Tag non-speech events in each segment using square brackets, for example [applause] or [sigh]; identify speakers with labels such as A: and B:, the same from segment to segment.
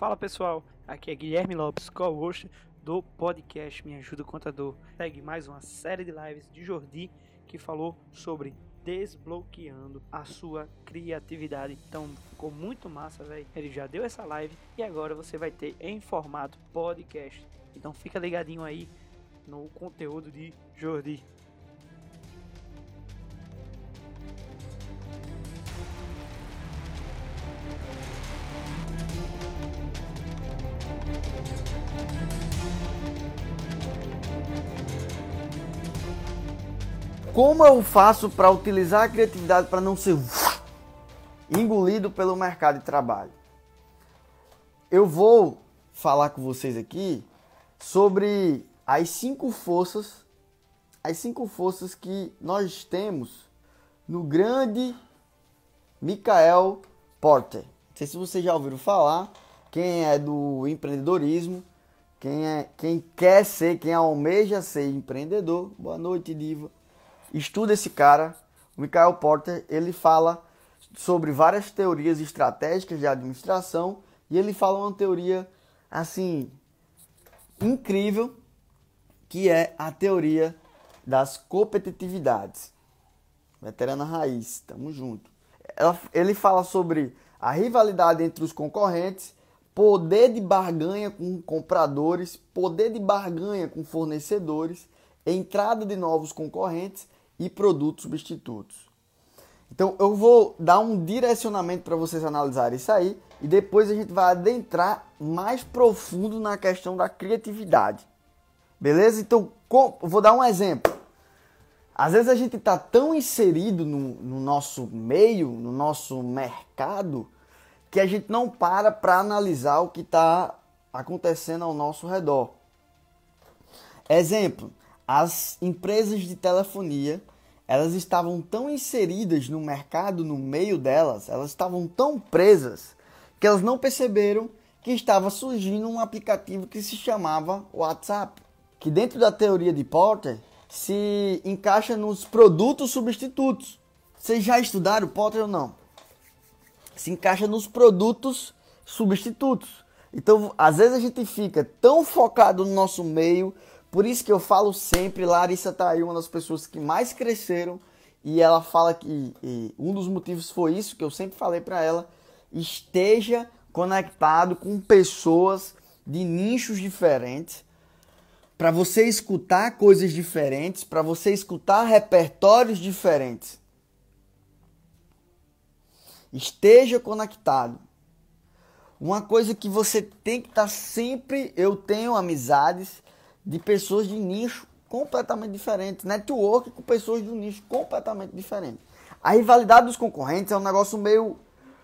A: Fala pessoal, aqui é Guilherme Lopes, co-host do podcast Me Ajuda Contador. Segue mais uma série de lives de Jordi que falou sobre desbloqueando a sua criatividade. Então ficou muito massa, velho. Ele já deu essa live e agora você vai ter em formato podcast. Então fica ligadinho aí no conteúdo de Jordi.
B: Como eu faço para utilizar a criatividade para não ser engolido pelo mercado de trabalho? Eu vou falar com vocês aqui sobre as cinco forças, as cinco forças que nós temos no grande Michael Porter. Não sei se vocês já ouviram falar, quem é do empreendedorismo, quem, é, quem quer ser, quem almeja ser empreendedor. Boa noite, Diva estuda esse cara, o Michael Porter, ele fala sobre várias teorias estratégicas de administração e ele fala uma teoria assim incrível que é a teoria das competitividades. Veterana raiz, tamo junto. ele fala sobre a rivalidade entre os concorrentes, poder de barganha com compradores, poder de barganha com fornecedores, entrada de novos concorrentes e produtos substitutos. Então eu vou dar um direcionamento para vocês analisarem isso aí e depois a gente vai adentrar mais profundo na questão da criatividade. Beleza? Então vou dar um exemplo. Às vezes a gente está tão inserido no, no nosso meio, no nosso mercado, que a gente não para para analisar o que está acontecendo ao nosso redor. Exemplo: as empresas de telefonia elas estavam tão inseridas no mercado, no meio delas, elas estavam tão presas que elas não perceberam que estava surgindo um aplicativo que se chamava WhatsApp, que dentro da teoria de Porter se encaixa nos produtos substitutos. Vocês já estudaram Porter ou não? Se encaixa nos produtos substitutos. Então, às vezes a gente fica tão focado no nosso meio, por isso que eu falo sempre, Larissa tá aí uma das pessoas que mais cresceram e ela fala que um dos motivos foi isso que eu sempre falei para ela, esteja conectado com pessoas de nichos diferentes, para você escutar coisas diferentes, para você escutar repertórios diferentes. Esteja conectado. Uma coisa que você tem que estar tá sempre, eu tenho amizades de pessoas de nicho completamente diferentes, network com pessoas de um nicho completamente diferente. A rivalidade dos concorrentes é um negócio meio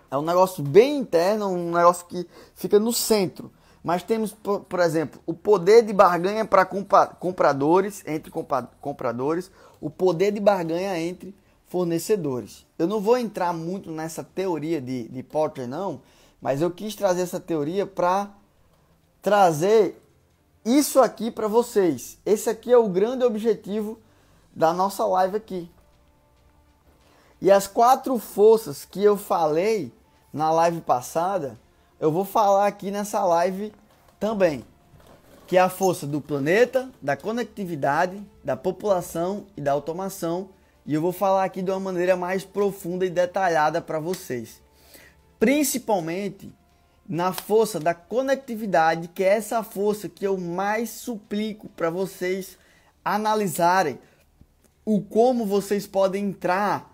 B: é um negócio bem interno, um negócio que fica no centro. Mas temos, por, por exemplo, o poder de barganha para compradores, entre compradores, o poder de barganha entre fornecedores. Eu não vou entrar muito nessa teoria de, de Porter, não, mas eu quis trazer essa teoria para trazer isso aqui para vocês. Esse aqui é o grande objetivo da nossa live aqui. E as quatro forças que eu falei na live passada, eu vou falar aqui nessa live também. Que é a força do planeta, da conectividade, da população e da automação. E eu vou falar aqui de uma maneira mais profunda e detalhada para vocês. Principalmente na força da conectividade, que é essa força que eu mais suplico para vocês analisarem o como vocês podem entrar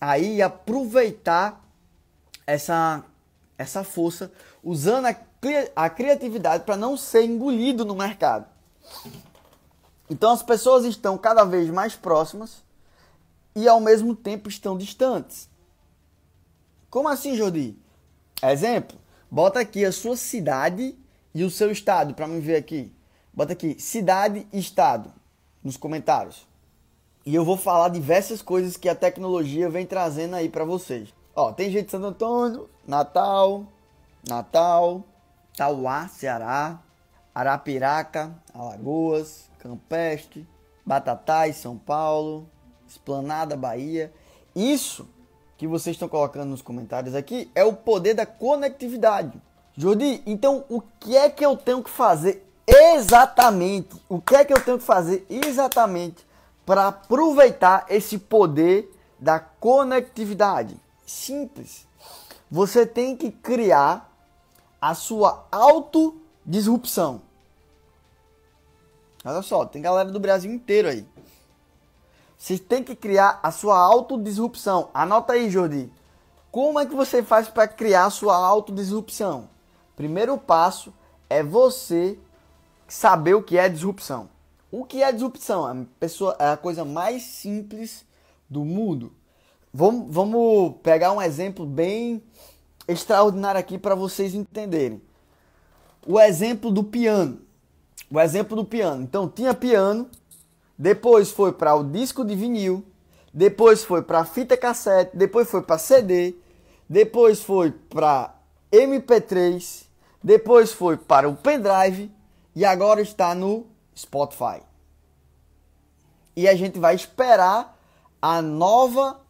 B: aí e aproveitar essa essa força usando a, a criatividade para não ser engolido no mercado. Então as pessoas estão cada vez mais próximas e ao mesmo tempo estão distantes. Como assim, Jordi? Exemplo, bota aqui a sua cidade e o seu estado para me ver aqui. Bota aqui cidade e estado nos comentários. E eu vou falar diversas coisas que a tecnologia vem trazendo aí para vocês. Ó, tem gente de Santo Antônio, Natal, Natal, Tauá, Ceará, Arapiraca, Alagoas, Campestre, Batatais, São Paulo, Esplanada, Bahia. Isso que vocês estão colocando nos comentários aqui é o poder da conectividade. Jordi, então o que é que eu tenho que fazer exatamente? O que é que eu tenho que fazer exatamente para aproveitar esse poder da conectividade? Simples. Você tem que criar a sua autodisrupção. Olha só, tem galera do Brasil inteiro aí. Você tem que criar a sua autodisrupção. Anota aí, Jordi. Como é que você faz para criar a sua autodisrupção? Primeiro passo é você saber o que é disrupção. O que é disrupção? A, pessoa, é a coisa mais simples do mundo. Vamos, vamos pegar um exemplo bem extraordinário aqui para vocês entenderem. O exemplo do piano. O exemplo do piano. Então tinha piano, depois foi para o disco de vinil, depois foi para fita cassete, depois foi para CD, depois foi para MP3, depois foi para o pendrive e agora está no Spotify. E a gente vai esperar a nova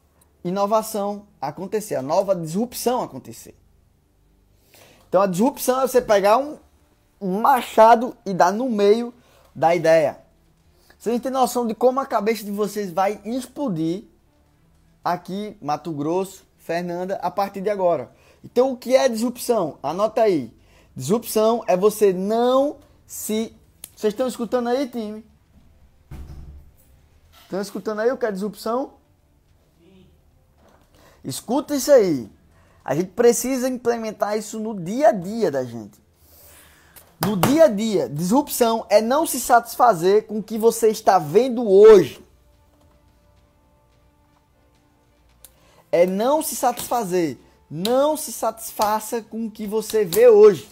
B: inovação acontecer, a nova disrupção acontecer. Então a disrupção é você pegar um, machado e dar no meio da ideia. Vocês têm noção de como a cabeça de vocês vai explodir aqui, Mato Grosso, Fernanda, a partir de agora. Então, o que é disrupção? Anota aí. Disrupção é você não se. Vocês estão escutando aí, time? Estão escutando aí o que é disrupção? Sim. Escuta isso aí. A gente precisa implementar isso no dia a dia da gente no dia a dia, disrupção é não se satisfazer com o que você está vendo hoje. É não se satisfazer. Não se satisfaça com o que você vê hoje.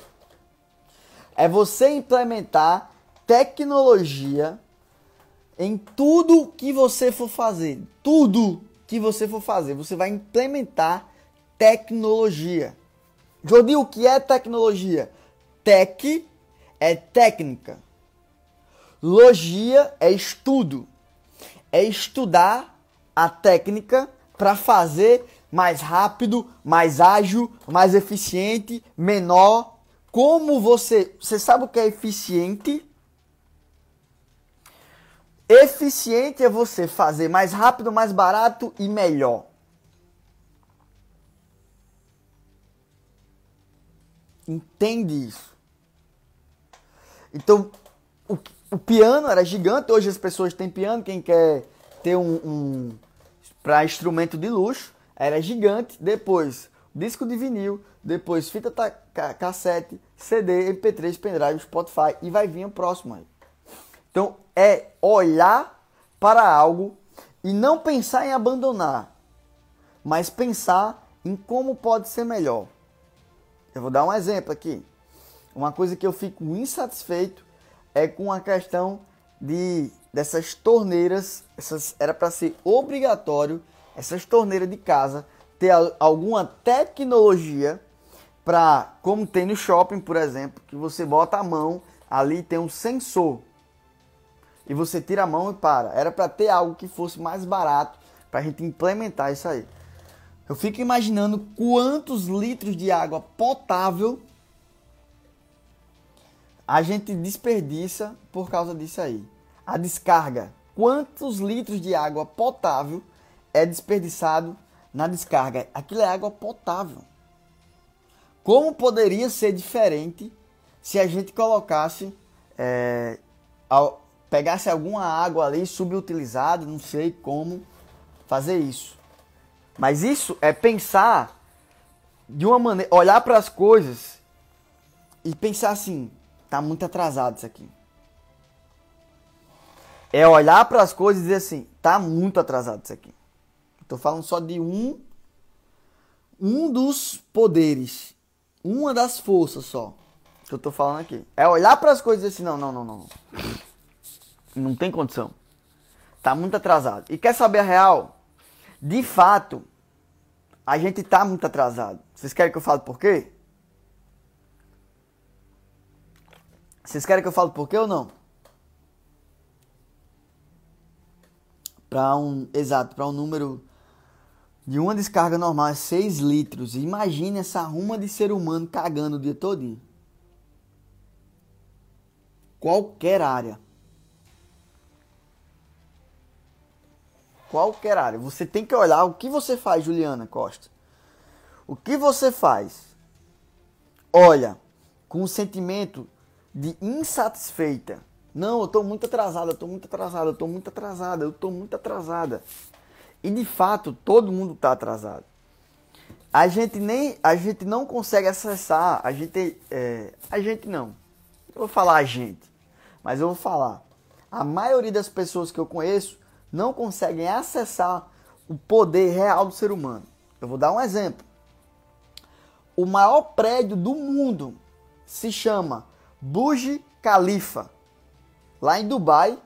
B: É você implementar tecnologia em tudo que você for fazer. Tudo que você for fazer, você vai implementar tecnologia. Jodi, o que é tecnologia? Tech é técnica. Logia é estudo. É estudar a técnica para fazer mais rápido, mais ágil, mais eficiente, menor. Como você, você sabe o que é eficiente? Eficiente é você fazer mais rápido, mais barato e melhor. Entende isso? Então, o, o, piano era gigante, hoje as pessoas têm piano, quem quer ter um, um para instrumento de luxo, era gigante, depois disco de vinil, depois fita cassete, CD, MP3, pendrive, Spotify e vai vir o próximo aí. Então, é olhar para algo e não pensar em abandonar, mas pensar em como pode ser melhor. Eu vou dar um exemplo aqui. Uma coisa que eu fico insatisfeito é com a questão de dessas torneiras, essas era para ser obrigatório essas torneiras de casa ter alguma tecnologia para, como tem no shopping, por exemplo, que você bota a mão, ali tem um sensor e você tira a mão e para. Era para ter algo que fosse mais barato para a gente implementar isso aí. Eu fico imaginando quantos litros de água potável a gente desperdiça por causa disso aí. A descarga. Quantos litros de água potável é desperdiçado na descarga? Aquilo é água potável. Como poderia ser diferente se a gente colocasse, é, pegasse alguma água ali subutilizada, não sei como fazer isso. Mas isso é pensar de uma maneira, olhar para as coisas e pensar assim, tá muito atrasado isso aqui. É olhar para as coisas e dizer assim, tá muito atrasado isso aqui. Estou falando só de um um dos poderes, uma das forças só que eu estou falando aqui. É olhar para as coisas e dizer assim, não, não, não, não. Não tem condição. Tá muito atrasado. E quer saber a real? De fato, a gente tá muito atrasado. Vocês querem que eu fale por quê? Vocês querem que eu fale por quê ou não? Para um, exato, para um número de uma descarga normal é 6 litros. Imagine essa ruma de ser humano cagando o dia todinho. Qualquer área. Qualquer área. Você tem que olhar o que você faz, Juliana Costa. O que você faz? Olha, com um sentimento de insatisfeita. Não, eu estou muito atrasada, eu estou muito atrasada, eu estou muito atrasada, eu estou muito atrasada. E de fato, todo mundo está atrasado. A gente nem, a gente não consegue acessar, a gente, é, a gente não. Eu vou falar a gente, mas eu vou falar. A maioria das pessoas que eu conheço não conseguem acessar o poder real do ser humano. Eu vou dar um exemplo. O maior prédio do mundo se chama Burj Khalifa, lá em Dubai,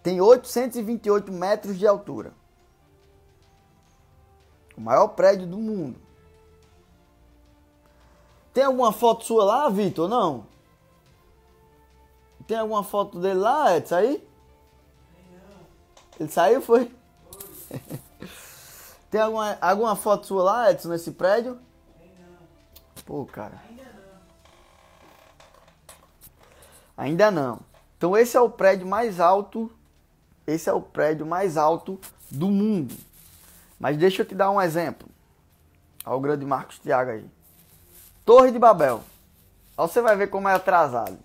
B: tem 828 metros de altura. O maior prédio do mundo. Tem alguma foto sua lá, Vitor? Não? Tem alguma foto dele lá, Edson, aí? Ele saiu, foi? [laughs] Tem alguma, alguma foto sua lá, Edson, nesse prédio? Pô, cara. Ainda não. Então esse é o prédio mais alto. Esse é o prédio mais alto do mundo. Mas deixa eu te dar um exemplo. Olha o grande Marcos Thiago aí. Torre de Babel. Aí você vai ver como é atrasado.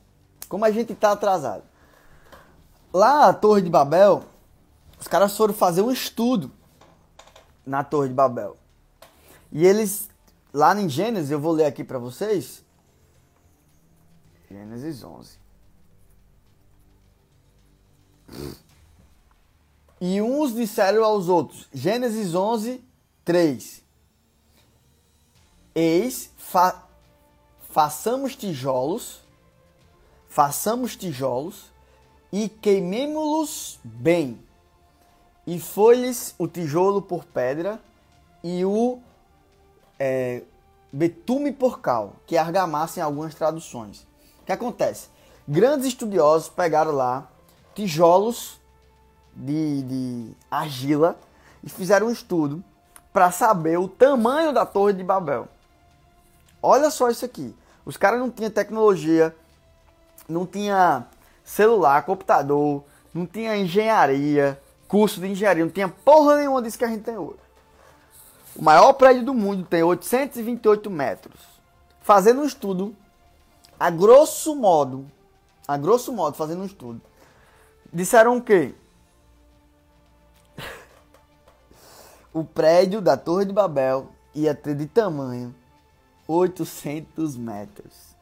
B: Como a gente está atrasado. Lá a Torre de Babel, os caras foram fazer um estudo na Torre de Babel. E eles, lá em Gênesis, eu vou ler aqui para vocês. Gênesis 11. E uns disseram aos outros, Gênesis 11, 3. Eis, fa façamos tijolos, façamos tijolos e queimemo-los bem. E foi-lhes o tijolo por pedra e o é, betume por cal, que é argamassa em algumas traduções. O que acontece? Grandes estudiosos pegaram lá tijolos de, de argila e fizeram um estudo para saber o tamanho da Torre de Babel. Olha só isso aqui. Os caras não tinham tecnologia, não tinha celular, computador, não tinha engenharia, curso de engenharia, não tinha porra nenhuma disso que a gente tem hoje. O maior prédio do mundo tem 828 metros. Fazendo um estudo, a grosso modo, a grosso modo, fazendo um estudo, disseram o quê? [laughs] o prédio da Torre de Babel ia ter de tamanho 800 metros.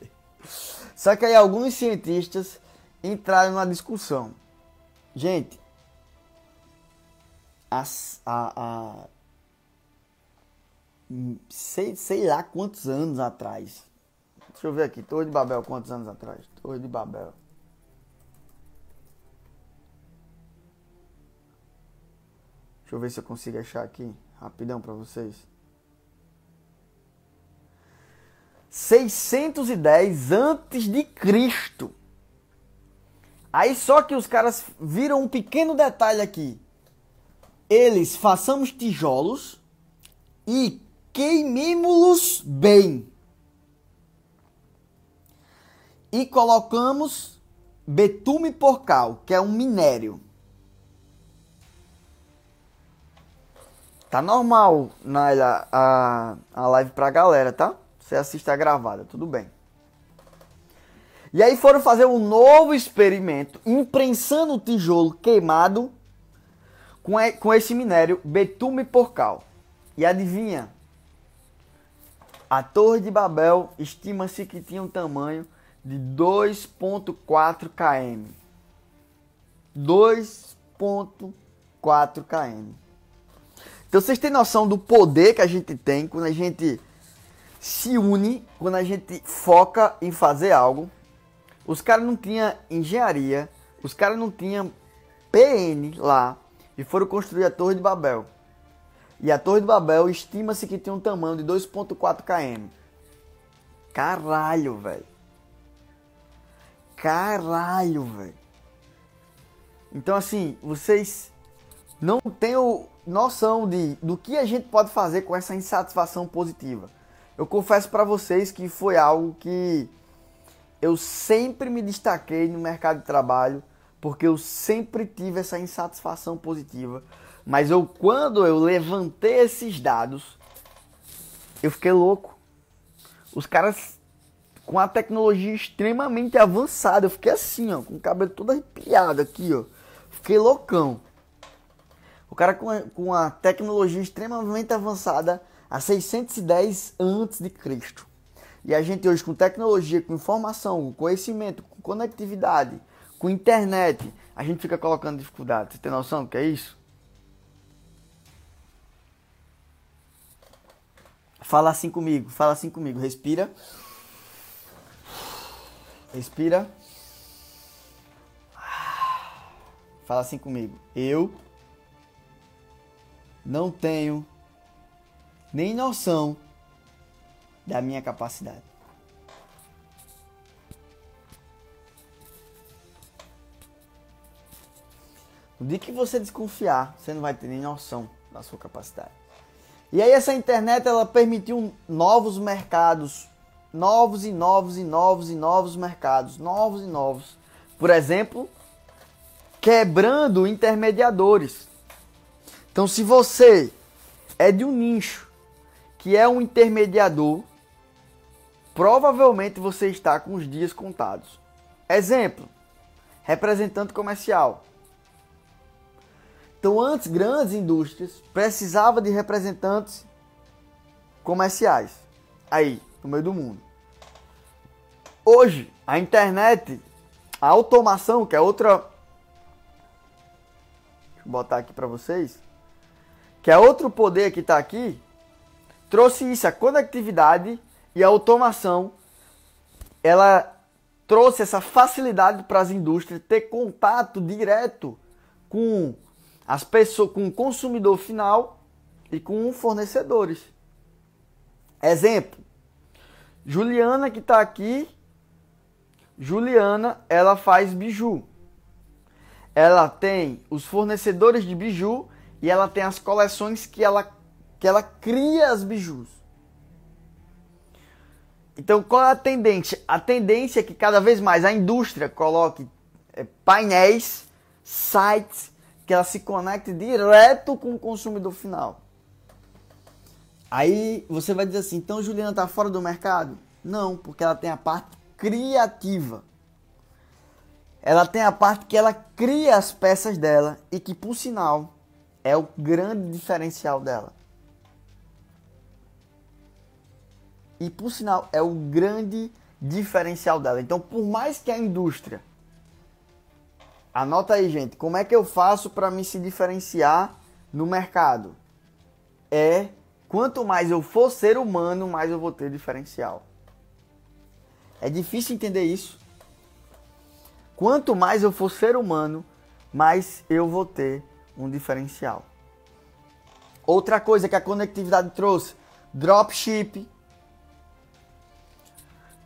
B: [laughs] Só que aí alguns cientistas entraram numa discussão. Gente, as, a, a, sei, sei lá quantos anos atrás. Deixa eu ver aqui, Torre de Babel, quantos anos atrás? Torre de Babel. Deixa eu ver se eu consigo achar aqui rapidão para vocês. 610 antes de Cristo. Aí só que os caras viram um pequeno detalhe aqui. Eles façamos tijolos e queimemos-los bem. E colocamos betume porcal, que é um minério. Tá normal na, a, a live pra galera, tá? Você assiste a gravada, tudo bem. E aí foram fazer um novo experimento, imprensando o tijolo queimado com, com esse minério betume porcal. E adivinha? A Torre de Babel estima-se que tinha um tamanho de 2.4 km. 2.4 km. Então vocês têm noção do poder que a gente tem quando a gente se une, quando a gente foca em fazer algo. Os caras não tinham engenharia, os caras não tinham PN lá e foram construir a Torre de Babel. E a Torre de Babel estima-se que tem um tamanho de 2.4 km. Caralho, velho. Caralho, velho. Então assim, vocês não têm noção de do que a gente pode fazer com essa insatisfação positiva. Eu confesso para vocês que foi algo que eu sempre me destaquei no mercado de trabalho, porque eu sempre tive essa insatisfação positiva. Mas eu quando eu levantei esses dados, eu fiquei louco. Os caras com a tecnologia extremamente avançada, eu fiquei assim, ó, com o cabelo todo arrepiado aqui, ó. Fiquei loucão. O cara com com a tecnologia extremamente avançada a 610 antes de Cristo. E a gente hoje com tecnologia, com informação, com conhecimento, com conectividade, com internet, a gente fica colocando dificuldade. Você tem noção do que é isso? Fala assim comigo, fala assim comigo. Respira. Respira. Fala assim comigo. Eu não tenho nem noção da minha capacidade. No dia que você desconfiar, você não vai ter nem noção da sua capacidade. E aí essa internet ela permitiu novos mercados, novos e novos e novos e novos mercados, novos e novos. Por exemplo, quebrando intermediadores. Então, se você é de um nicho que é um intermediador, provavelmente você está com os dias contados. Exemplo: representante comercial. Então, antes, grandes indústrias precisavam de representantes comerciais aí no meio do mundo. Hoje, a internet, a automação, que é outra. Deixa eu botar aqui para vocês que é outro poder que está aqui, trouxe isso, a conectividade e a automação. Ela trouxe essa facilidade para as indústrias ter contato direto com as pessoas, com o consumidor final e com fornecedores. Exemplo, Juliana que está aqui, Juliana, ela faz biju. Ela tem os fornecedores de biju e ela tem as coleções que ela, que ela cria as bijus. Então, qual é a tendência? A tendência é que cada vez mais a indústria coloque é, painéis, sites, que ela se conecte direto com o consumidor final. Aí você vai dizer assim, então Juliana está fora do mercado? Não, porque ela tem a parte criativa. Ela tem a parte que ela cria as peças dela e que, por sinal, é o grande diferencial dela. E por sinal, é o grande diferencial dela. Então, por mais que a indústria Anota aí, gente, como é que eu faço para me se diferenciar no mercado? É quanto mais eu for ser humano, mais eu vou ter diferencial. É difícil entender isso. Quanto mais eu for ser humano, mais eu vou ter um diferencial. Outra coisa que a conectividade trouxe: dropship,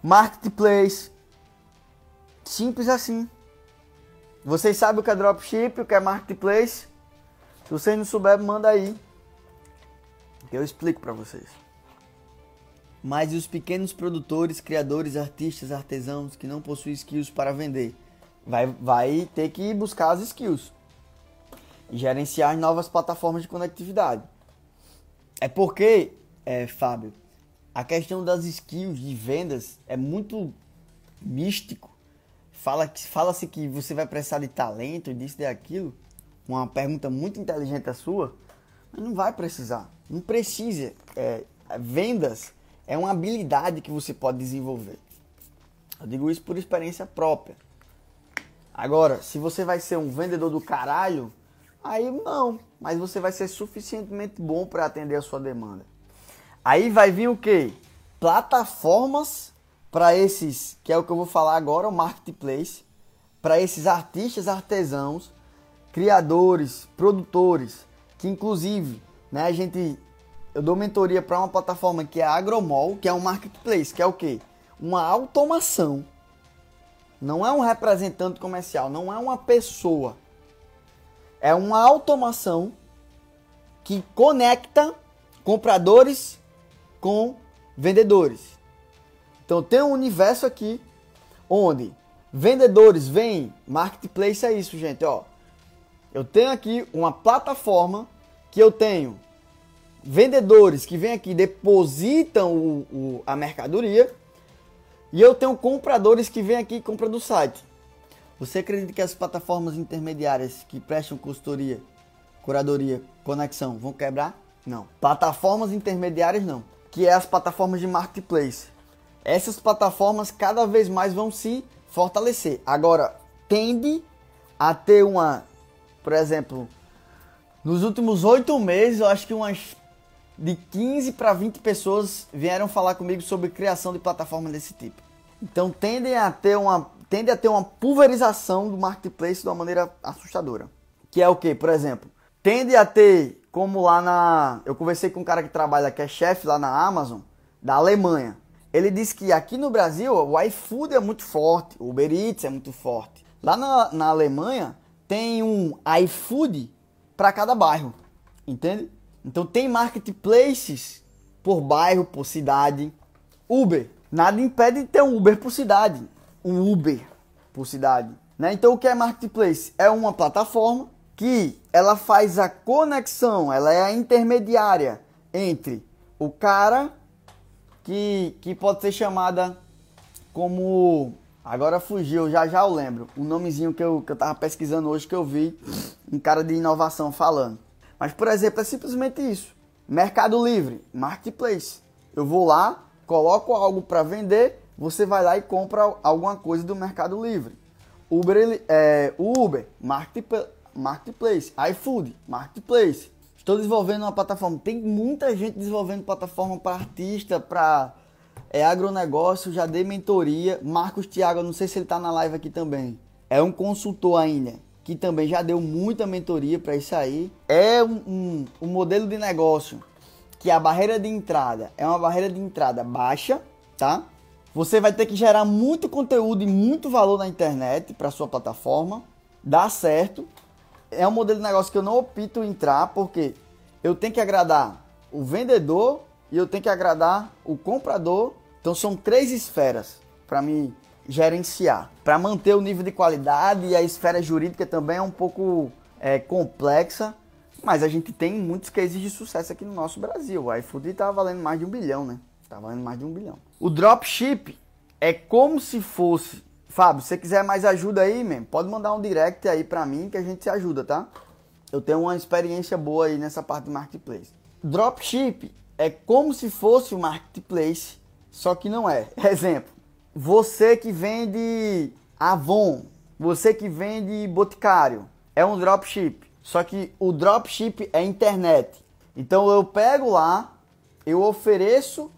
B: marketplace. Simples assim. Vocês sabem o que é dropship, o que é marketplace? Se vocês não souberem, manda aí. Que eu explico para vocês. Mas e os pequenos produtores, criadores, artistas, artesãos que não possuem skills para vender? Vai, vai ter que buscar as skills gerenciar novas plataformas de conectividade. É porque, é, Fábio, a questão das skills de vendas é muito místico. Fala que fala-se que você vai precisar de talento, disso e daquilo. Uma pergunta muito inteligente a sua, mas não vai precisar. Não precisa. É, vendas É uma habilidade que você pode desenvolver. Eu digo isso por experiência própria. Agora, se você vai ser um vendedor do caralho, aí não. Mas você vai ser suficientemente bom para atender a sua demanda. Aí vai vir o que? Plataformas para esses, que é o que eu vou falar agora, o marketplace, para esses artistas artesãos, criadores, produtores, que inclusive, né, a gente eu dou mentoria para uma plataforma que é a Agromol, que é um marketplace, que é o quê? Uma automação. Não é um representante comercial, não é uma pessoa. É uma automação que conecta compradores com vendedores. Então tem um universo aqui onde vendedores vêm, marketplace é isso, gente, ó. Eu tenho aqui uma plataforma que eu tenho vendedores que vêm aqui depositam o, o, a mercadoria e eu tenho compradores que vêm aqui e compram do site. Você acredita que as plataformas intermediárias que prestam consultoria, curadoria, conexão vão quebrar? Não. Plataformas intermediárias não. Que é as plataformas de marketplace. Essas plataformas cada vez mais vão se fortalecer. Agora, tende a ter uma, por exemplo, nos últimos oito meses, eu acho que umas de 15 para 20 pessoas vieram falar comigo sobre criação de plataforma desse tipo. Então tendem a ter uma tende a ter uma pulverização do marketplace de uma maneira assustadora. Que é o que, por exemplo, tende a ter como lá na eu conversei com um cara que trabalha que é chefe lá na Amazon da Alemanha. Ele disse que aqui no Brasil o iFood é muito forte, o Uber Eats é muito forte. Lá na, na Alemanha tem um iFood para cada bairro, entende? Então tem marketplaces por bairro, por cidade. Uber. Nada impede de ter um Uber por cidade. Um Uber por cidade. Né? Então o que é marketplace? É uma plataforma que ela faz a conexão, ela é a intermediária entre o cara que, que pode ser chamada como. Agora fugiu, já já eu lembro. O nomezinho que eu, que eu tava pesquisando hoje que eu vi um cara de inovação falando. Mas, por exemplo, é simplesmente isso. Mercado Livre, Marketplace. Eu vou lá, coloco algo para vender, você vai lá e compra alguma coisa do Mercado Livre. Uber, é, Uber Marketplace. iFood, Marketplace. Estou desenvolvendo uma plataforma. Tem muita gente desenvolvendo plataforma para artista, para é, agronegócio. Já dei mentoria. Marcos Thiago, não sei se ele está na live aqui também. É um consultor ainda que também já deu muita mentoria para isso aí. É um, um, um modelo de negócio que a barreira de entrada é uma barreira de entrada baixa, tá? Você vai ter que gerar muito conteúdo e muito valor na internet para sua plataforma. Dá certo. É um modelo de negócio que eu não opto entrar porque eu tenho que agradar o vendedor e eu tenho que agradar o comprador. Então são três esferas para mim gerenciar. Para manter o nível de qualidade e a esfera jurídica também é um pouco é, complexa, mas a gente tem muitos cases de sucesso aqui no nosso Brasil. O iFood está valendo mais de um bilhão, né? Está valendo mais de um bilhão. O dropship é como se fosse. Fábio, se você quiser mais ajuda aí, mesmo, pode mandar um direct aí para mim que a gente se ajuda, tá? Eu tenho uma experiência boa aí nessa parte de marketplace. Dropship é como se fosse o marketplace, só que não é. [laughs] Exemplo, você que vende Avon, você que vende Boticário, é um dropship. Só que o dropship é internet. Então eu pego lá, eu ofereço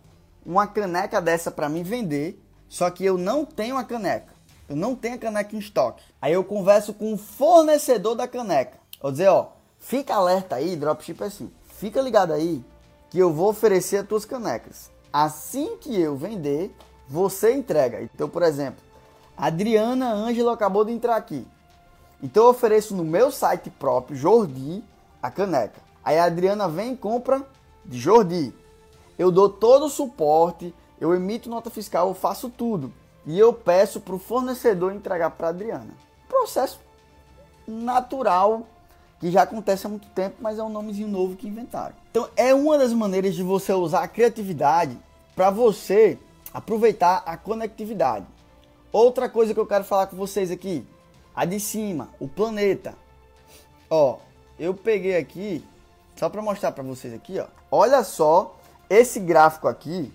B: uma caneca dessa para mim vender, só que eu não tenho a caneca. Eu não tenho a caneca em estoque. Aí eu converso com o fornecedor da caneca. Vou dizer, ó, fica alerta aí, dropship é assim. Fica ligado aí que eu vou oferecer as tuas canecas. Assim que eu vender, você entrega. Então, por exemplo, Adriana Ângelo acabou de entrar aqui. Então eu ofereço no meu site próprio, Jordi, a caneca. Aí a Adriana vem e compra de Jordi. Eu dou todo o suporte, eu emito nota fiscal, eu faço tudo. E eu peço para o fornecedor entregar para Adriana. Processo natural que já acontece há muito tempo, mas é um nomezinho novo que inventaram. Então é uma das maneiras de você usar a criatividade para você aproveitar a conectividade. Outra coisa que eu quero falar com vocês aqui, a de cima, o planeta. Ó, eu peguei aqui só para mostrar para vocês aqui, ó. Olha só, esse gráfico aqui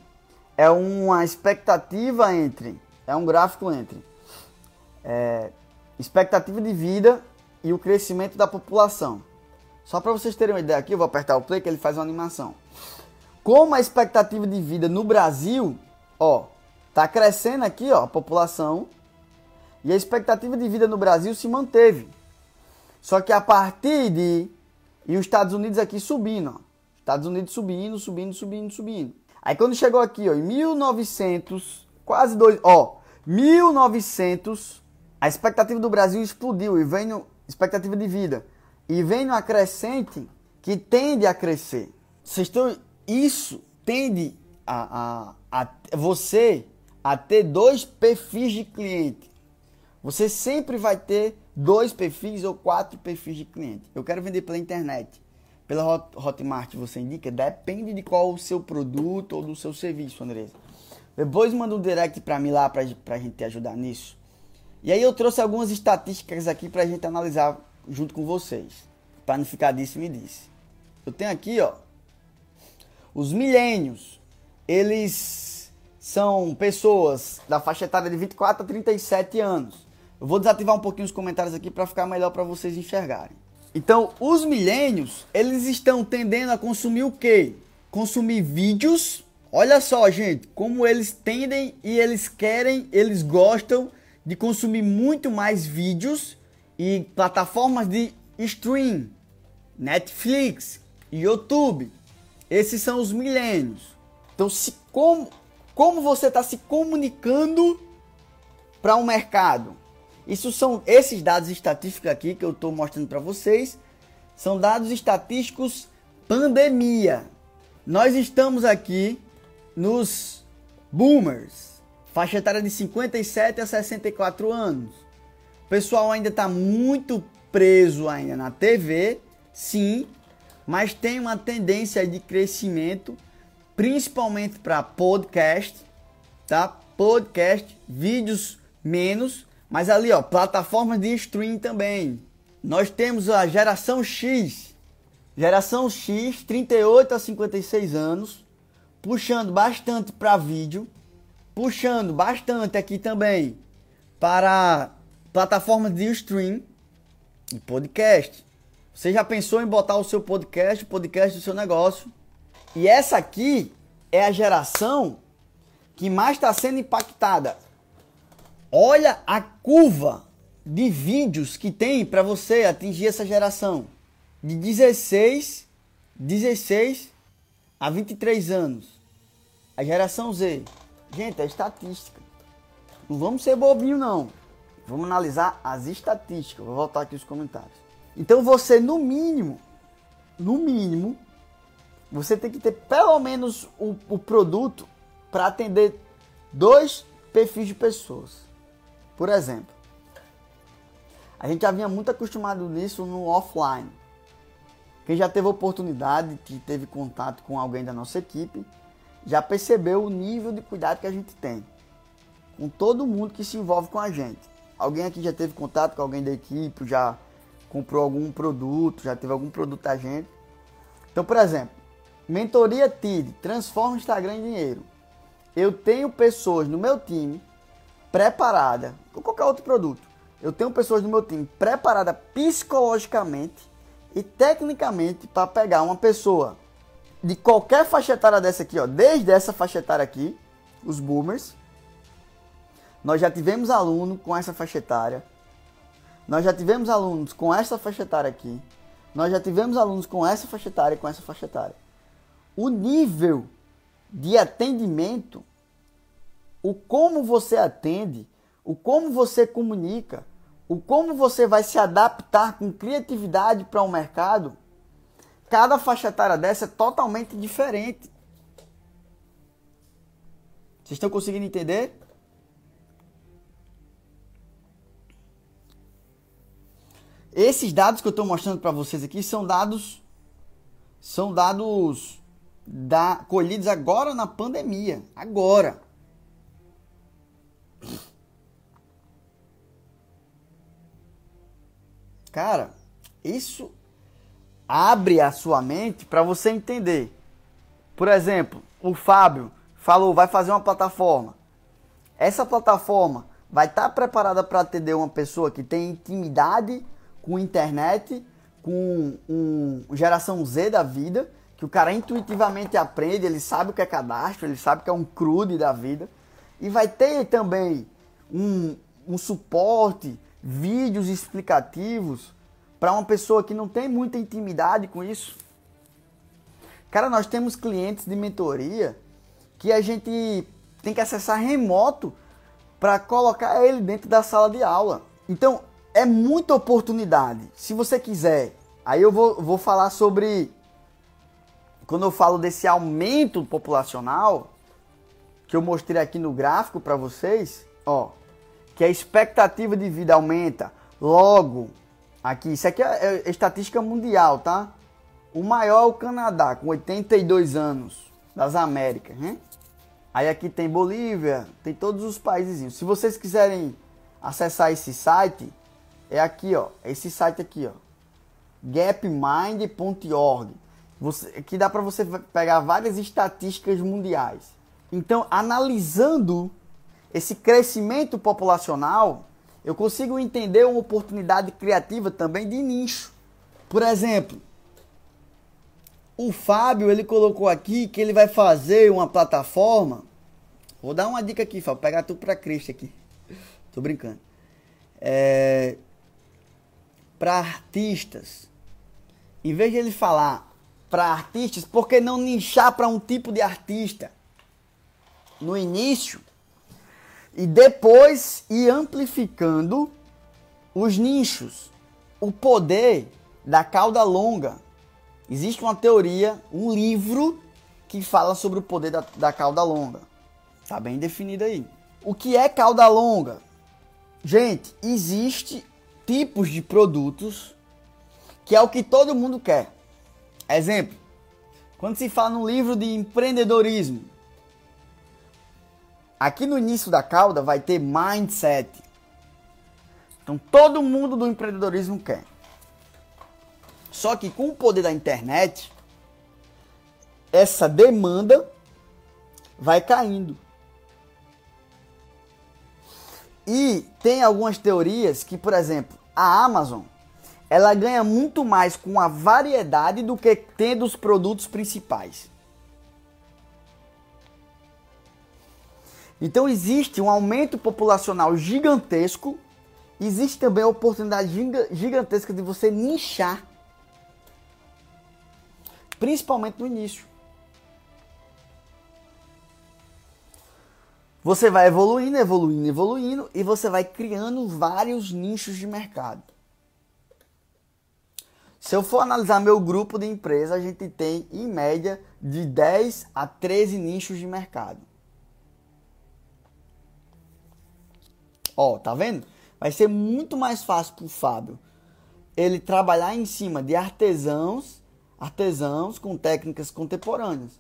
B: é uma expectativa entre, é um gráfico entre é, expectativa de vida e o crescimento da população. Só para vocês terem uma ideia aqui, eu vou apertar o play que ele faz uma animação. Como a expectativa de vida no Brasil, ó, tá crescendo aqui, ó, a população, e a expectativa de vida no Brasil se manteve. Só que a partir de e os Estados Unidos aqui subindo, ó. Estados Unidos subindo, subindo, subindo, subindo. Aí quando chegou aqui, ó, em 1900, quase dois, ó, 1900, a expectativa do Brasil explodiu e vem no, expectativa de vida e vem no acrescente que tende a crescer. Vocês estão, isso tende a, a, a você a ter dois perfis de cliente. Você sempre vai ter dois perfis ou quatro perfis de cliente. Eu quero vender pela internet. Pela Hotmart você indica? Depende de qual o seu produto ou do seu serviço, Andresa. Depois manda um direct para mim lá para a gente te ajudar nisso. E aí eu trouxe algumas estatísticas aqui para a gente analisar junto com vocês. Para não ficar disse me disse. Eu tenho aqui, ó. Os milênios. Eles são pessoas da faixa etária de 24 a 37 anos. Eu vou desativar um pouquinho os comentários aqui para ficar melhor para vocês enxergarem. Então, os milênios, eles estão tendendo a consumir o quê? Consumir vídeos. Olha só, gente, como eles tendem e eles querem, eles gostam de consumir muito mais vídeos e plataformas de stream, Netflix, YouTube. Esses são os milênios. Então, se como, como você está se comunicando para o um mercado? Isso são esses dados estatísticos aqui que eu estou mostrando para vocês. São dados estatísticos pandemia. Nós estamos aqui nos boomers, faixa etária de 57 a 64 anos. O pessoal ainda está muito preso ainda na TV, sim, mas tem uma tendência de crescimento, principalmente para podcast, tá? Podcast, vídeos menos mas ali, ó, plataformas de stream também. Nós temos a geração X. Geração X, 38 a 56 anos, puxando bastante para vídeo, puxando bastante aqui também para plataformas de stream e podcast. Você já pensou em botar o seu podcast, o podcast do seu negócio? E essa aqui é a geração que mais está sendo impactada Olha a curva de vídeos que tem para você atingir essa geração de 16, 16 a 23 anos. A geração Z. Gente, é estatística. Não vamos ser bobinho não. Vamos analisar as estatísticas. Vou voltar aqui os comentários. Então você no mínimo, no mínimo, você tem que ter pelo menos o, o produto para atender dois perfis de pessoas. Por exemplo, a gente já vinha muito acostumado nisso no offline. Quem já teve oportunidade, que teve contato com alguém da nossa equipe, já percebeu o nível de cuidado que a gente tem com todo mundo que se envolve com a gente. Alguém aqui já teve contato com alguém da equipe, já comprou algum produto, já teve algum produto da gente. Então, por exemplo, mentoria TID, transforma o Instagram em dinheiro. Eu tenho pessoas no meu time preparada, com qualquer outro produto. Eu tenho pessoas no meu time preparada psicologicamente e tecnicamente para pegar uma pessoa de qualquer faixa etária dessa aqui, ó, desde essa faixa etária aqui, os boomers. Nós já tivemos aluno com essa faixa etária. Nós já tivemos alunos com essa faixa etária aqui. Nós já tivemos alunos com essa faixa etária e com essa faixa etária. O nível de atendimento o como você atende, o como você comunica, o como você vai se adaptar com criatividade para o um mercado, cada faixa etária dessa é totalmente diferente. Vocês estão conseguindo entender? Esses dados que eu estou mostrando para vocês aqui são dados são dados da, colhidos agora na pandemia, agora. Cara, isso abre a sua mente para você entender. Por exemplo, o Fábio falou, vai fazer uma plataforma. Essa plataforma vai estar tá preparada para atender uma pessoa que tem intimidade com internet, com um, geração Z da vida, que o cara intuitivamente aprende, ele sabe o que é cadastro, ele sabe que é um crude da vida. E vai ter também um, um suporte, vídeos explicativos para uma pessoa que não tem muita intimidade com isso. Cara, nós temos clientes de mentoria que a gente tem que acessar remoto para colocar ele dentro da sala de aula. Então, é muita oportunidade. Se você quiser, aí eu vou, vou falar sobre. Quando eu falo desse aumento populacional, que eu mostrei aqui no gráfico para vocês, ó, que a expectativa de vida aumenta. Logo, aqui, isso aqui é, é estatística mundial, tá? O maior é o Canadá, com 82 anos, das Américas, né? Aí aqui tem Bolívia, tem todos os países. Se vocês quiserem acessar esse site, é aqui, ó, esse site aqui, ó, gapmind.org. Que dá para você pegar várias estatísticas mundiais. Então, analisando esse crescimento populacional, eu consigo entender uma oportunidade criativa também de nicho. Por exemplo, o Fábio, ele colocou aqui que ele vai fazer uma plataforma. Vou dar uma dica aqui, Fábio. Pegar tu pra Cristo aqui. [laughs] Tô brincando. É... Para artistas. Em vez de ele falar para artistas, por que não nichar para um tipo de artista? No início. E depois ir amplificando os nichos. O poder da cauda longa Existe uma teoria, um livro que fala sobre o poder da, da cauda longa. Tá bem definido aí. O que é cauda longa? Gente, existe tipos de produtos que é o que todo mundo quer. Exemplo, quando se fala no livro de empreendedorismo, aqui no início da cauda vai ter mindset. Então todo mundo do empreendedorismo quer. Só que com o poder da internet, essa demanda vai caindo. E tem algumas teorias que, por exemplo, a Amazon, ela ganha muito mais com a variedade do que tendo os produtos principais. Então existe um aumento populacional gigantesco, existe também a oportunidade gigantesca de você nichar principalmente no início. Você vai evoluindo, evoluindo, evoluindo e você vai criando vários nichos de mercado. Se eu for analisar meu grupo de empresa, a gente tem em média de 10 a 13 nichos de mercado. Ó, tá vendo? Vai ser muito mais fácil para o Fábio ele trabalhar em cima de artesãos artesãos com técnicas contemporâneas.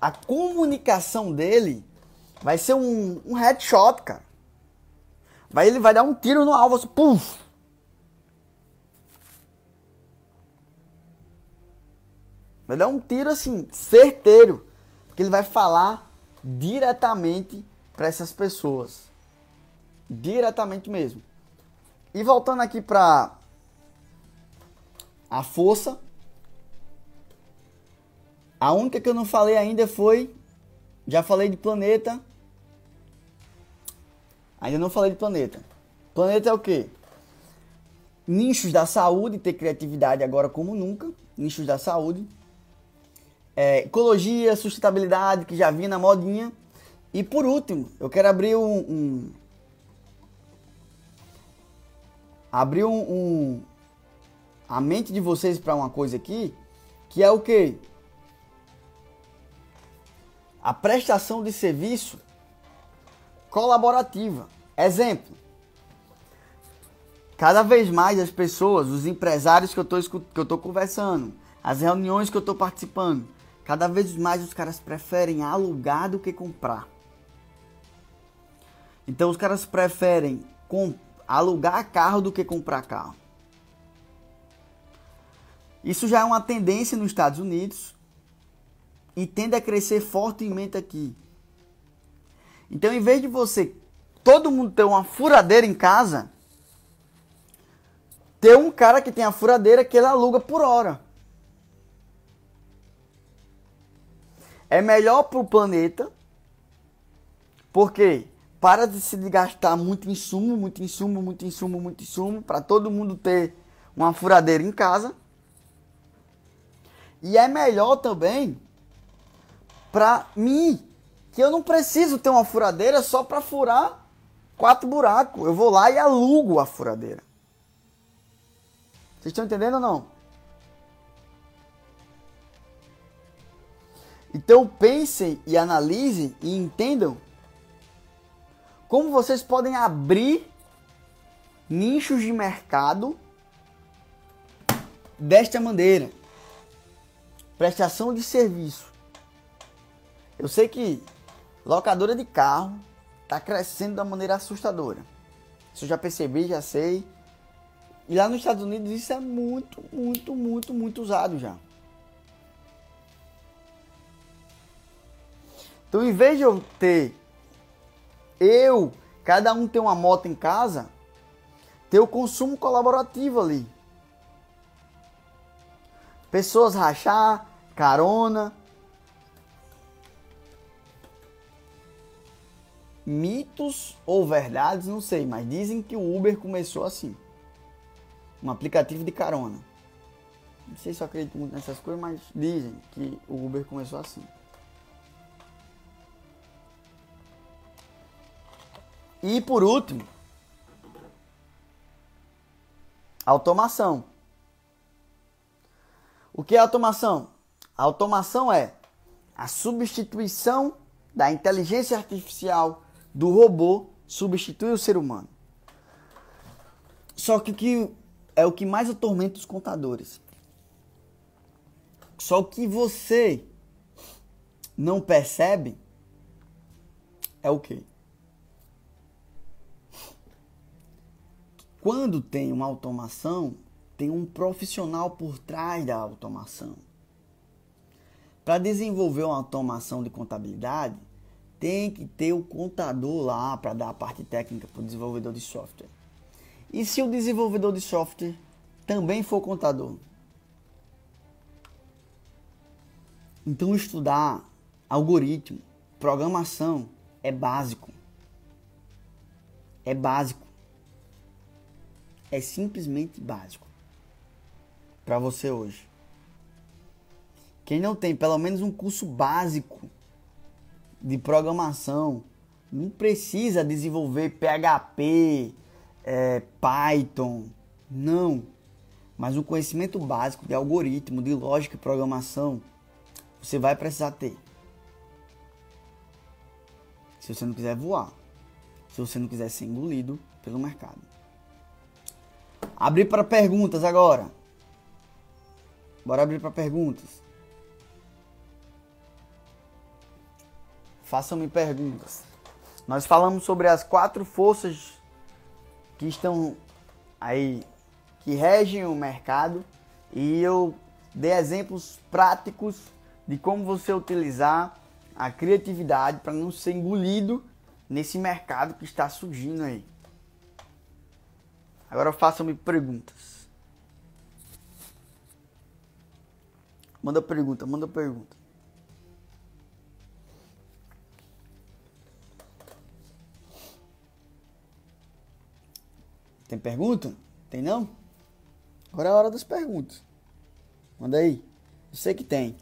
B: A comunicação dele vai ser um, um headshot, cara. Vai, ele vai dar um tiro no alvo, assim, puf! Vai dar um tiro assim, certeiro. Que ele vai falar diretamente para essas pessoas. Diretamente mesmo. E voltando aqui para a força, a única que eu não falei ainda foi. Já falei de planeta. Ainda não falei de planeta. Planeta é o quê? Nichos da saúde, ter criatividade agora como nunca. Nichos da saúde. É, ecologia, sustentabilidade, que já vinha na modinha. E por último, eu quero abrir um. um abrir um, um, a mente de vocês para uma coisa aqui, que é o que? a prestação de serviço colaborativa. Exemplo: cada vez mais as pessoas, os empresários que eu estou conversando, as reuniões que eu estou participando, cada vez mais os caras preferem alugar do que comprar. Então os caras preferem com, alugar carro do que comprar carro. Isso já é uma tendência nos Estados Unidos e tende a crescer fortemente aqui. Então, em vez de você, todo mundo ter uma furadeira em casa, ter um cara que tem a furadeira que ele aluga por hora. É melhor para o planeta, porque para de se gastar muito insumo, muito insumo, muito insumo, muito insumo, para todo mundo ter uma furadeira em casa. E é melhor também para mim, que eu não preciso ter uma furadeira só para furar quatro buracos. Eu vou lá e alugo a furadeira. Vocês estão entendendo ou não? Então pensem e analisem e entendam como vocês podem abrir nichos de mercado desta maneira. Prestação de serviço. Eu sei que locadora de carro está crescendo de uma maneira assustadora. Isso eu já percebi, já sei. E lá nos Estados Unidos isso é muito, muito, muito, muito usado já. Então, em vez de eu ter eu, cada um ter uma moto em casa, ter o consumo colaborativo ali. Pessoas rachar, carona. Mitos ou verdades, não sei, mas dizem que o Uber começou assim. Um aplicativo de carona. Não sei se eu acredito muito nessas coisas, mas dizem que o Uber começou assim. E por último, automação. O que é automação? A automação é a substituição da inteligência artificial do robô substitui o ser humano. Só que o que é o que mais atormenta os contadores. Só que você não percebe é o que? Quando tem uma automação, tem um profissional por trás da automação. Para desenvolver uma automação de contabilidade, tem que ter o contador lá para dar a parte técnica para o desenvolvedor de software. E se o desenvolvedor de software também for contador? Então estudar algoritmo, programação é básico. É básico. É simplesmente básico para você hoje. Quem não tem pelo menos um curso básico de programação, não precisa desenvolver PHP, é, Python, não. Mas um conhecimento básico de algoritmo, de lógica e programação, você vai precisar ter. Se você não quiser voar, se você não quiser ser engolido pelo mercado. Abrir para perguntas agora. Bora abrir para perguntas. Façam-me perguntas. Nós falamos sobre as quatro forças que estão aí, que regem o mercado, e eu dei exemplos práticos de como você utilizar a criatividade para não ser engolido nesse mercado que está surgindo aí. Agora façam-me perguntas. Manda pergunta, manda pergunta. Tem pergunta? Tem não? Agora é a hora das perguntas. Manda aí. Eu sei que tem.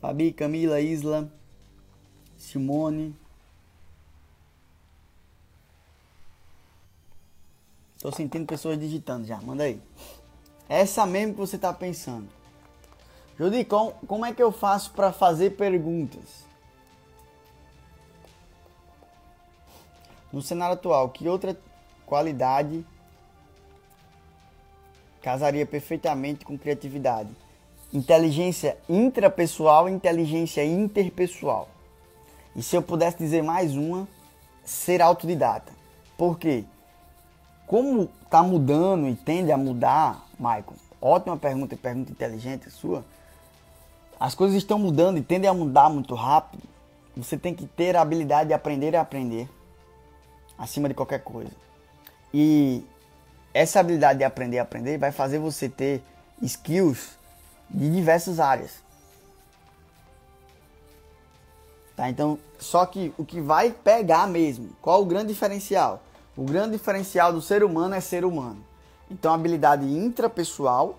B: Fabi, Camila, Isla, Simone. Tô sentindo pessoas digitando já. Manda aí. Essa mesmo que você tá pensando. Judy, como, como é que eu faço para fazer perguntas? No cenário atual, que outra qualidade casaria perfeitamente com criatividade? Inteligência intrapessoal e inteligência interpessoal. E se eu pudesse dizer mais uma, ser autodidata. Por quê? Como está mudando e tende a mudar Maicon, ótima pergunta e pergunta inteligente sua. As coisas estão mudando e tendem a mudar muito rápido. Você tem que ter a habilidade de aprender a aprender acima de qualquer coisa. E essa habilidade de aprender a aprender vai fazer você ter skills de diversas áreas. Tá? Então, só que o que vai pegar mesmo, qual o grande diferencial? O grande diferencial do ser humano é ser humano. Então, habilidade intrapessoal,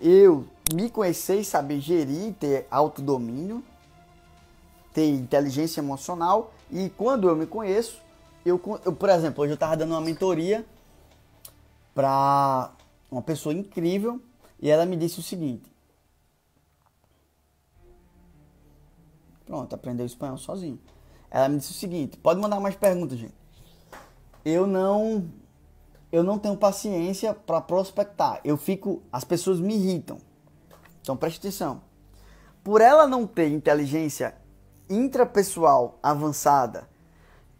B: eu me conhecer e saber gerir, ter autodomínio, ter inteligência emocional e quando eu me conheço, eu, eu por exemplo, hoje eu estava dando uma mentoria para uma pessoa incrível e ela me disse o seguinte: Pronto, aprendeu espanhol sozinho. Ela me disse o seguinte: pode mandar mais perguntas, gente. Eu não eu não tenho paciência para prospectar. Eu fico, as pessoas me irritam. Então preste atenção. Por ela não ter inteligência intrapessoal avançada,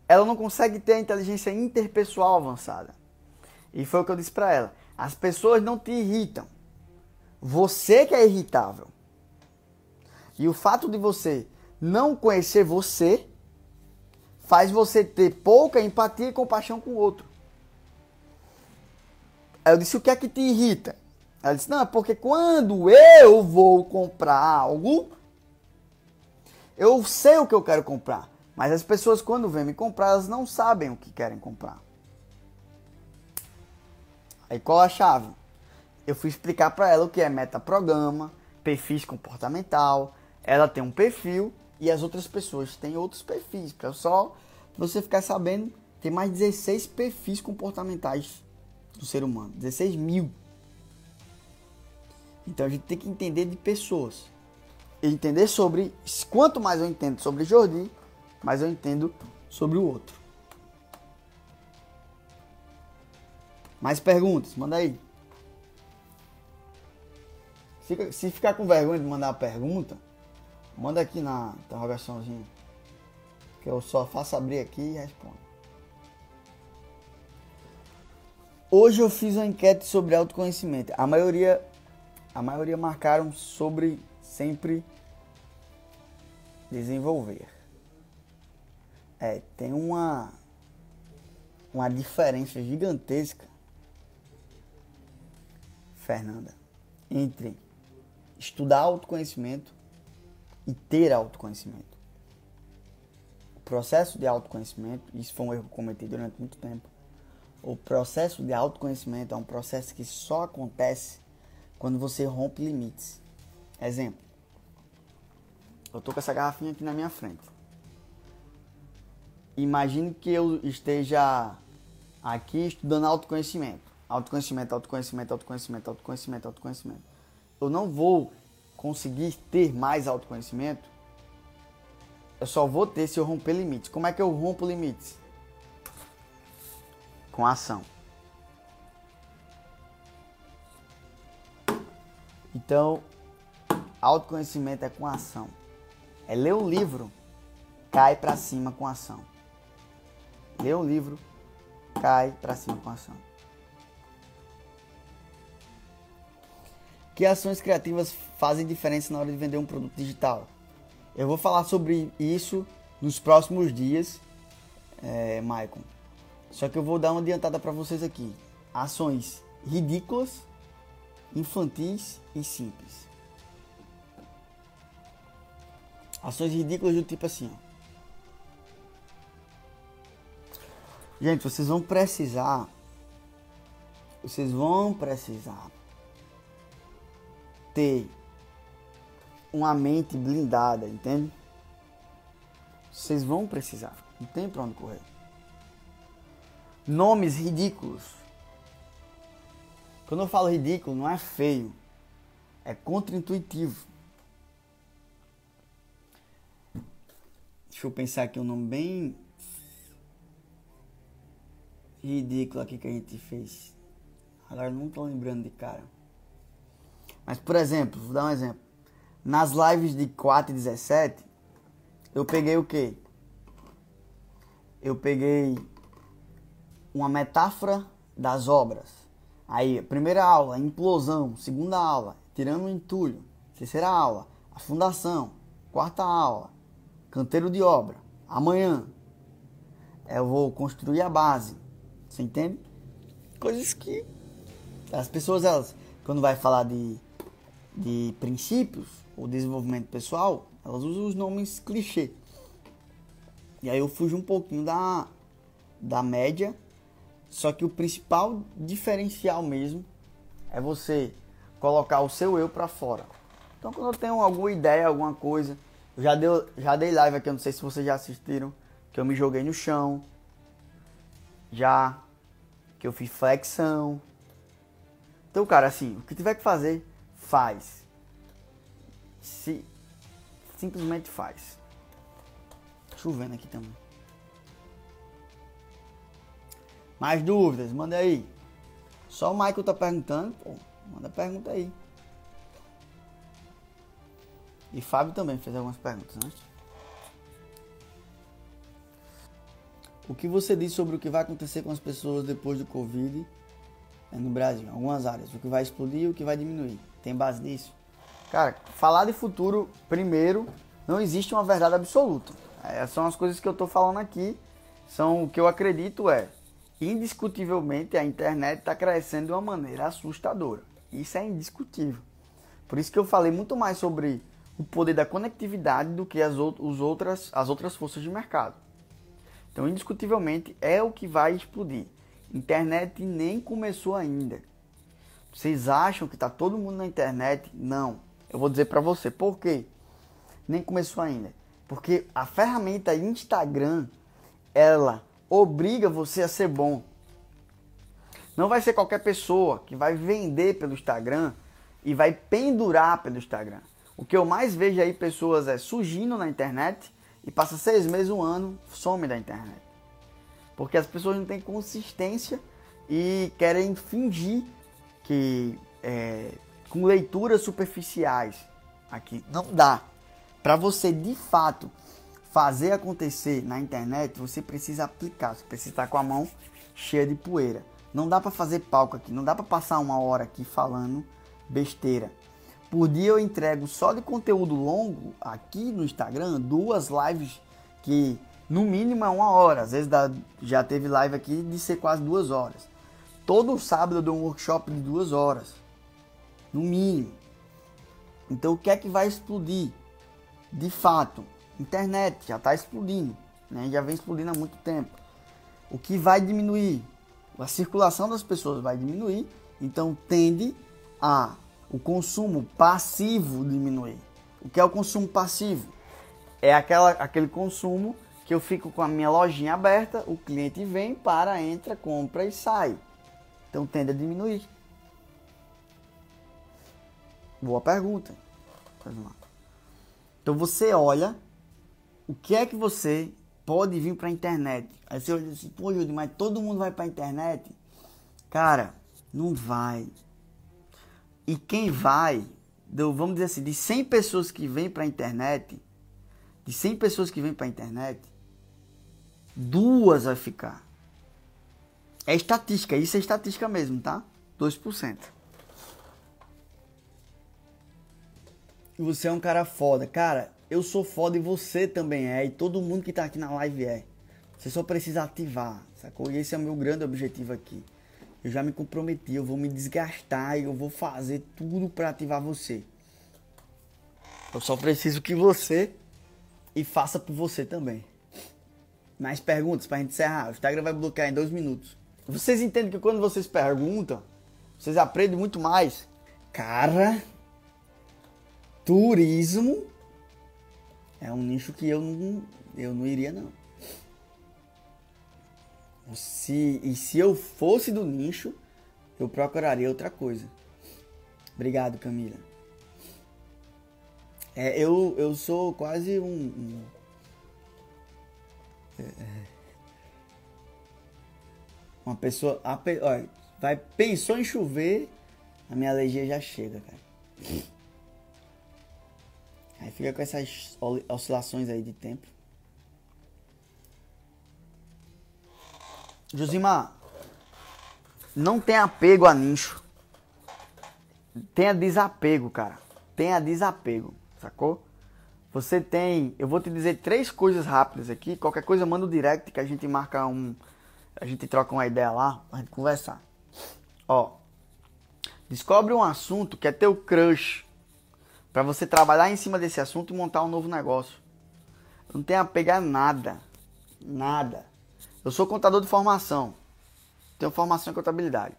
B: ela não consegue ter a inteligência interpessoal avançada. E foi o que eu disse para ela. As pessoas não te irritam. Você que é irritável. E o fato de você não conhecer você faz você ter pouca empatia e compaixão com o outro. Aí eu disse: O que é que te irrita? Ela disse: Não, é porque quando eu vou comprar algo, eu sei o que eu quero comprar. Mas as pessoas, quando vêm me comprar, elas não sabem o que querem comprar. Aí qual a chave? Eu fui explicar para ela o que é metaprograma, perfis comportamental. Ela tem um perfil e as outras pessoas têm outros perfis. Para só você ficar sabendo, tem mais 16 perfis comportamentais do ser humano. 16 mil. Então a gente tem que entender de pessoas. Entender sobre. Quanto mais eu entendo sobre Jordi, mais eu entendo sobre o outro. Mais perguntas? Manda aí. se ficar com vergonha de mandar a pergunta, Manda aqui na interrogaçãozinha. Que eu só faço abrir aqui e respondo. Hoje eu fiz uma enquete sobre autoconhecimento. A maioria, a maioria marcaram sobre sempre desenvolver. É, tem uma uma diferença gigantesca, Fernanda, entre estudar autoconhecimento e ter autoconhecimento. O processo de autoconhecimento, isso foi um erro que cometi durante muito tempo. O processo de autoconhecimento é um processo que só acontece quando você rompe limites. Exemplo. Eu tô com essa garrafinha aqui na minha frente. Imagine que eu esteja aqui estudando autoconhecimento. Autoconhecimento, autoconhecimento, autoconhecimento, autoconhecimento, autoconhecimento. Eu não vou conseguir ter mais autoconhecimento, eu só vou ter se eu romper limites. Como é que eu rompo limites? Com ação. Então, autoconhecimento é com ação. É ler um livro, cai para cima com ação. Ler um livro, cai para cima com ação. Que ações criativas fazem diferença na hora de vender um produto digital? Eu vou falar sobre isso nos próximos dias, é, Maicon. Só que eu vou dar uma adiantada para vocês aqui. Ações ridículas, infantis e simples. Ações ridículas do tipo assim, ó. Gente, vocês vão precisar. Vocês vão precisar ter uma mente blindada, entende? Vocês vão precisar, não tem pra onde correr. Nomes ridículos. Quando eu falo ridículo, não é feio, é contraintuitivo. Deixa eu pensar aqui um nome bem ridículo aqui que a gente fez. Agora não tô lembrando de cara. Mas, por exemplo, vou dar um exemplo. Nas lives de 4 e 17, eu peguei o quê? Eu peguei uma metáfora das obras. Aí, primeira aula, implosão. Segunda aula, tirando o entulho. Terceira aula, a fundação. Quarta aula, canteiro de obra. Amanhã, eu vou construir a base. Você entende? Coisas que as pessoas, elas, quando vai falar de, de princípios ou desenvolvimento pessoal, elas usam os nomes clichê. E aí eu fujo um pouquinho da, da média só que o principal diferencial mesmo é você colocar o seu eu para fora. Então quando eu tenho alguma ideia, alguma coisa, eu já, deu, já dei live aqui, eu não sei se vocês já assistiram, que eu me joguei no chão, já, que eu fiz flexão. Então, cara, assim, o que tiver que fazer, faz. Se simplesmente faz. Chovendo aqui também. Mais dúvidas? Manda aí. Só o Michael tá perguntando, pô. Manda pergunta aí. E Fábio também fez algumas perguntas, né? O que você diz sobre o que vai acontecer com as pessoas depois do Covid no Brasil? Algumas áreas. O que vai explodir e o que vai diminuir. Tem base nisso? Cara, falar de futuro, primeiro, não existe uma verdade absoluta. Essas são as coisas que eu tô falando aqui. São o que eu acredito é indiscutivelmente a internet está crescendo de uma maneira assustadora. Isso é indiscutível. Por isso que eu falei muito mais sobre o poder da conectividade do que as, os outras, as outras forças de mercado. Então, indiscutivelmente, é o que vai explodir. Internet nem começou ainda. Vocês acham que está todo mundo na internet? Não. Eu vou dizer para você por quê. Nem começou ainda. Porque a ferramenta Instagram, ela obriga você a ser bom. Não vai ser qualquer pessoa que vai vender pelo Instagram e vai pendurar pelo Instagram. O que eu mais vejo aí pessoas é surgindo na internet e passa seis meses, um ano, some da internet. Porque as pessoas não têm consistência e querem fingir que é, com leituras superficiais aqui não dá. Para você de fato fazer acontecer na internet, você precisa aplicar, você precisa estar com a mão cheia de poeira. Não dá para fazer palco aqui, não dá para passar uma hora aqui falando besteira. Por dia eu entrego só de conteúdo longo aqui no Instagram duas lives que no mínimo é uma hora. Às vezes dá, já teve live aqui de ser quase duas horas. Todo sábado eu dou um workshop de duas horas, no mínimo. Então o que é que vai explodir? De fato, Internet já está explodindo, né? já vem explodindo há muito tempo. O que vai diminuir? A circulação das pessoas vai diminuir, então tende a o consumo passivo diminuir. O que é o consumo passivo? É aquela, aquele consumo que eu fico com a minha lojinha aberta, o cliente vem, para, entra, compra e sai. Então tende a diminuir. Boa pergunta. Então você olha o que é que você pode vir para a internet? Aí você olha assim, pô, Júlio, mas todo mundo vai para a internet? Cara, não vai. E quem vai, vamos dizer assim, de 100 pessoas que vêm para a internet, de 100 pessoas que vêm para a internet, duas vai ficar. É estatística, isso é estatística mesmo, tá? 2%. Você é um cara foda. Cara, eu sou foda e você também é, e todo mundo que tá aqui na live é. Você só precisa ativar, sacou? E esse é o meu grande objetivo aqui. Eu já me comprometi, eu vou me desgastar e eu vou fazer tudo para ativar você. Eu só preciso que você e faça por você também. Mais perguntas pra gente encerrar. O Instagram vai bloquear em dois minutos. Vocês entendem que quando vocês perguntam, vocês aprendem muito mais. Cara, turismo é um nicho que eu não, eu não iria não. Se, e se eu fosse do nicho, eu procuraria outra coisa. Obrigado, Camila. É, eu, eu sou quase um. um é, é uma pessoa. A, olha, vai, pensou em chover, a minha alergia já chega, cara. Aí fica com essas oscilações aí de tempo. Josimar, Não tem apego a nicho. Tenha desapego, cara. Tenha desapego, sacou? Você tem. Eu vou te dizer três coisas rápidas aqui. Qualquer coisa, manda o direct que a gente marca um. A gente troca uma ideia lá pra gente conversar. Ó. Descobre um assunto que é teu crush. para você trabalhar em cima desse assunto e montar um novo negócio. Não tem a nada. Nada. Eu sou contador de formação. Tenho formação em contabilidade.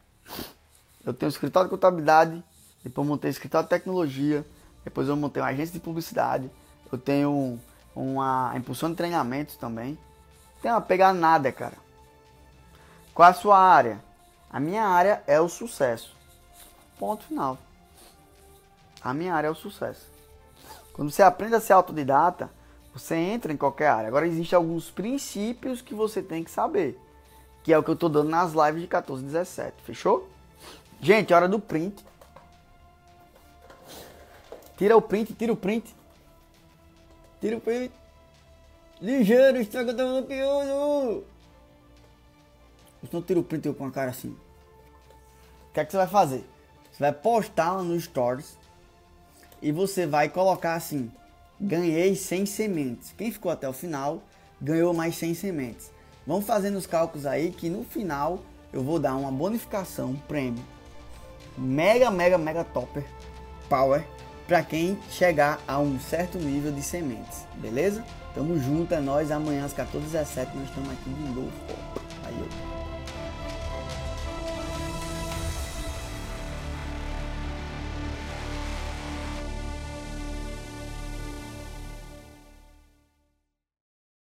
B: Eu tenho escritório de contabilidade. Depois montei escritório de tecnologia. Depois eu montei uma agência de publicidade. Eu tenho uma impulsão de treinamentos também. Não tenho a nada, cara. Qual a sua área? A minha área é o sucesso. Ponto final. A minha área é o sucesso. Quando você aprende a ser autodidata, você entra em qualquer área. Agora existem alguns princípios que você tem que saber. Que é o que eu estou dando nas lives de 14 e 17. Fechou? Gente, hora do print. Tira o print, tira o print. Tira o print. Ligeiro, estraga tá bloqueando. Então tira o print eu com a cara assim. O que é que você vai fazer? Você vai postar no Stories e você vai colocar assim: ganhei 100 sementes. Quem ficou até o final ganhou mais 100 sementes. Vamos fazendo os cálculos aí que no final eu vou dar uma bonificação, um prêmio mega, mega, mega topper power para quem chegar a um certo nível de sementes, beleza? Tamo junto, é nóis. Amanhã às 14h17 nós estamos aqui de novo. Valeu.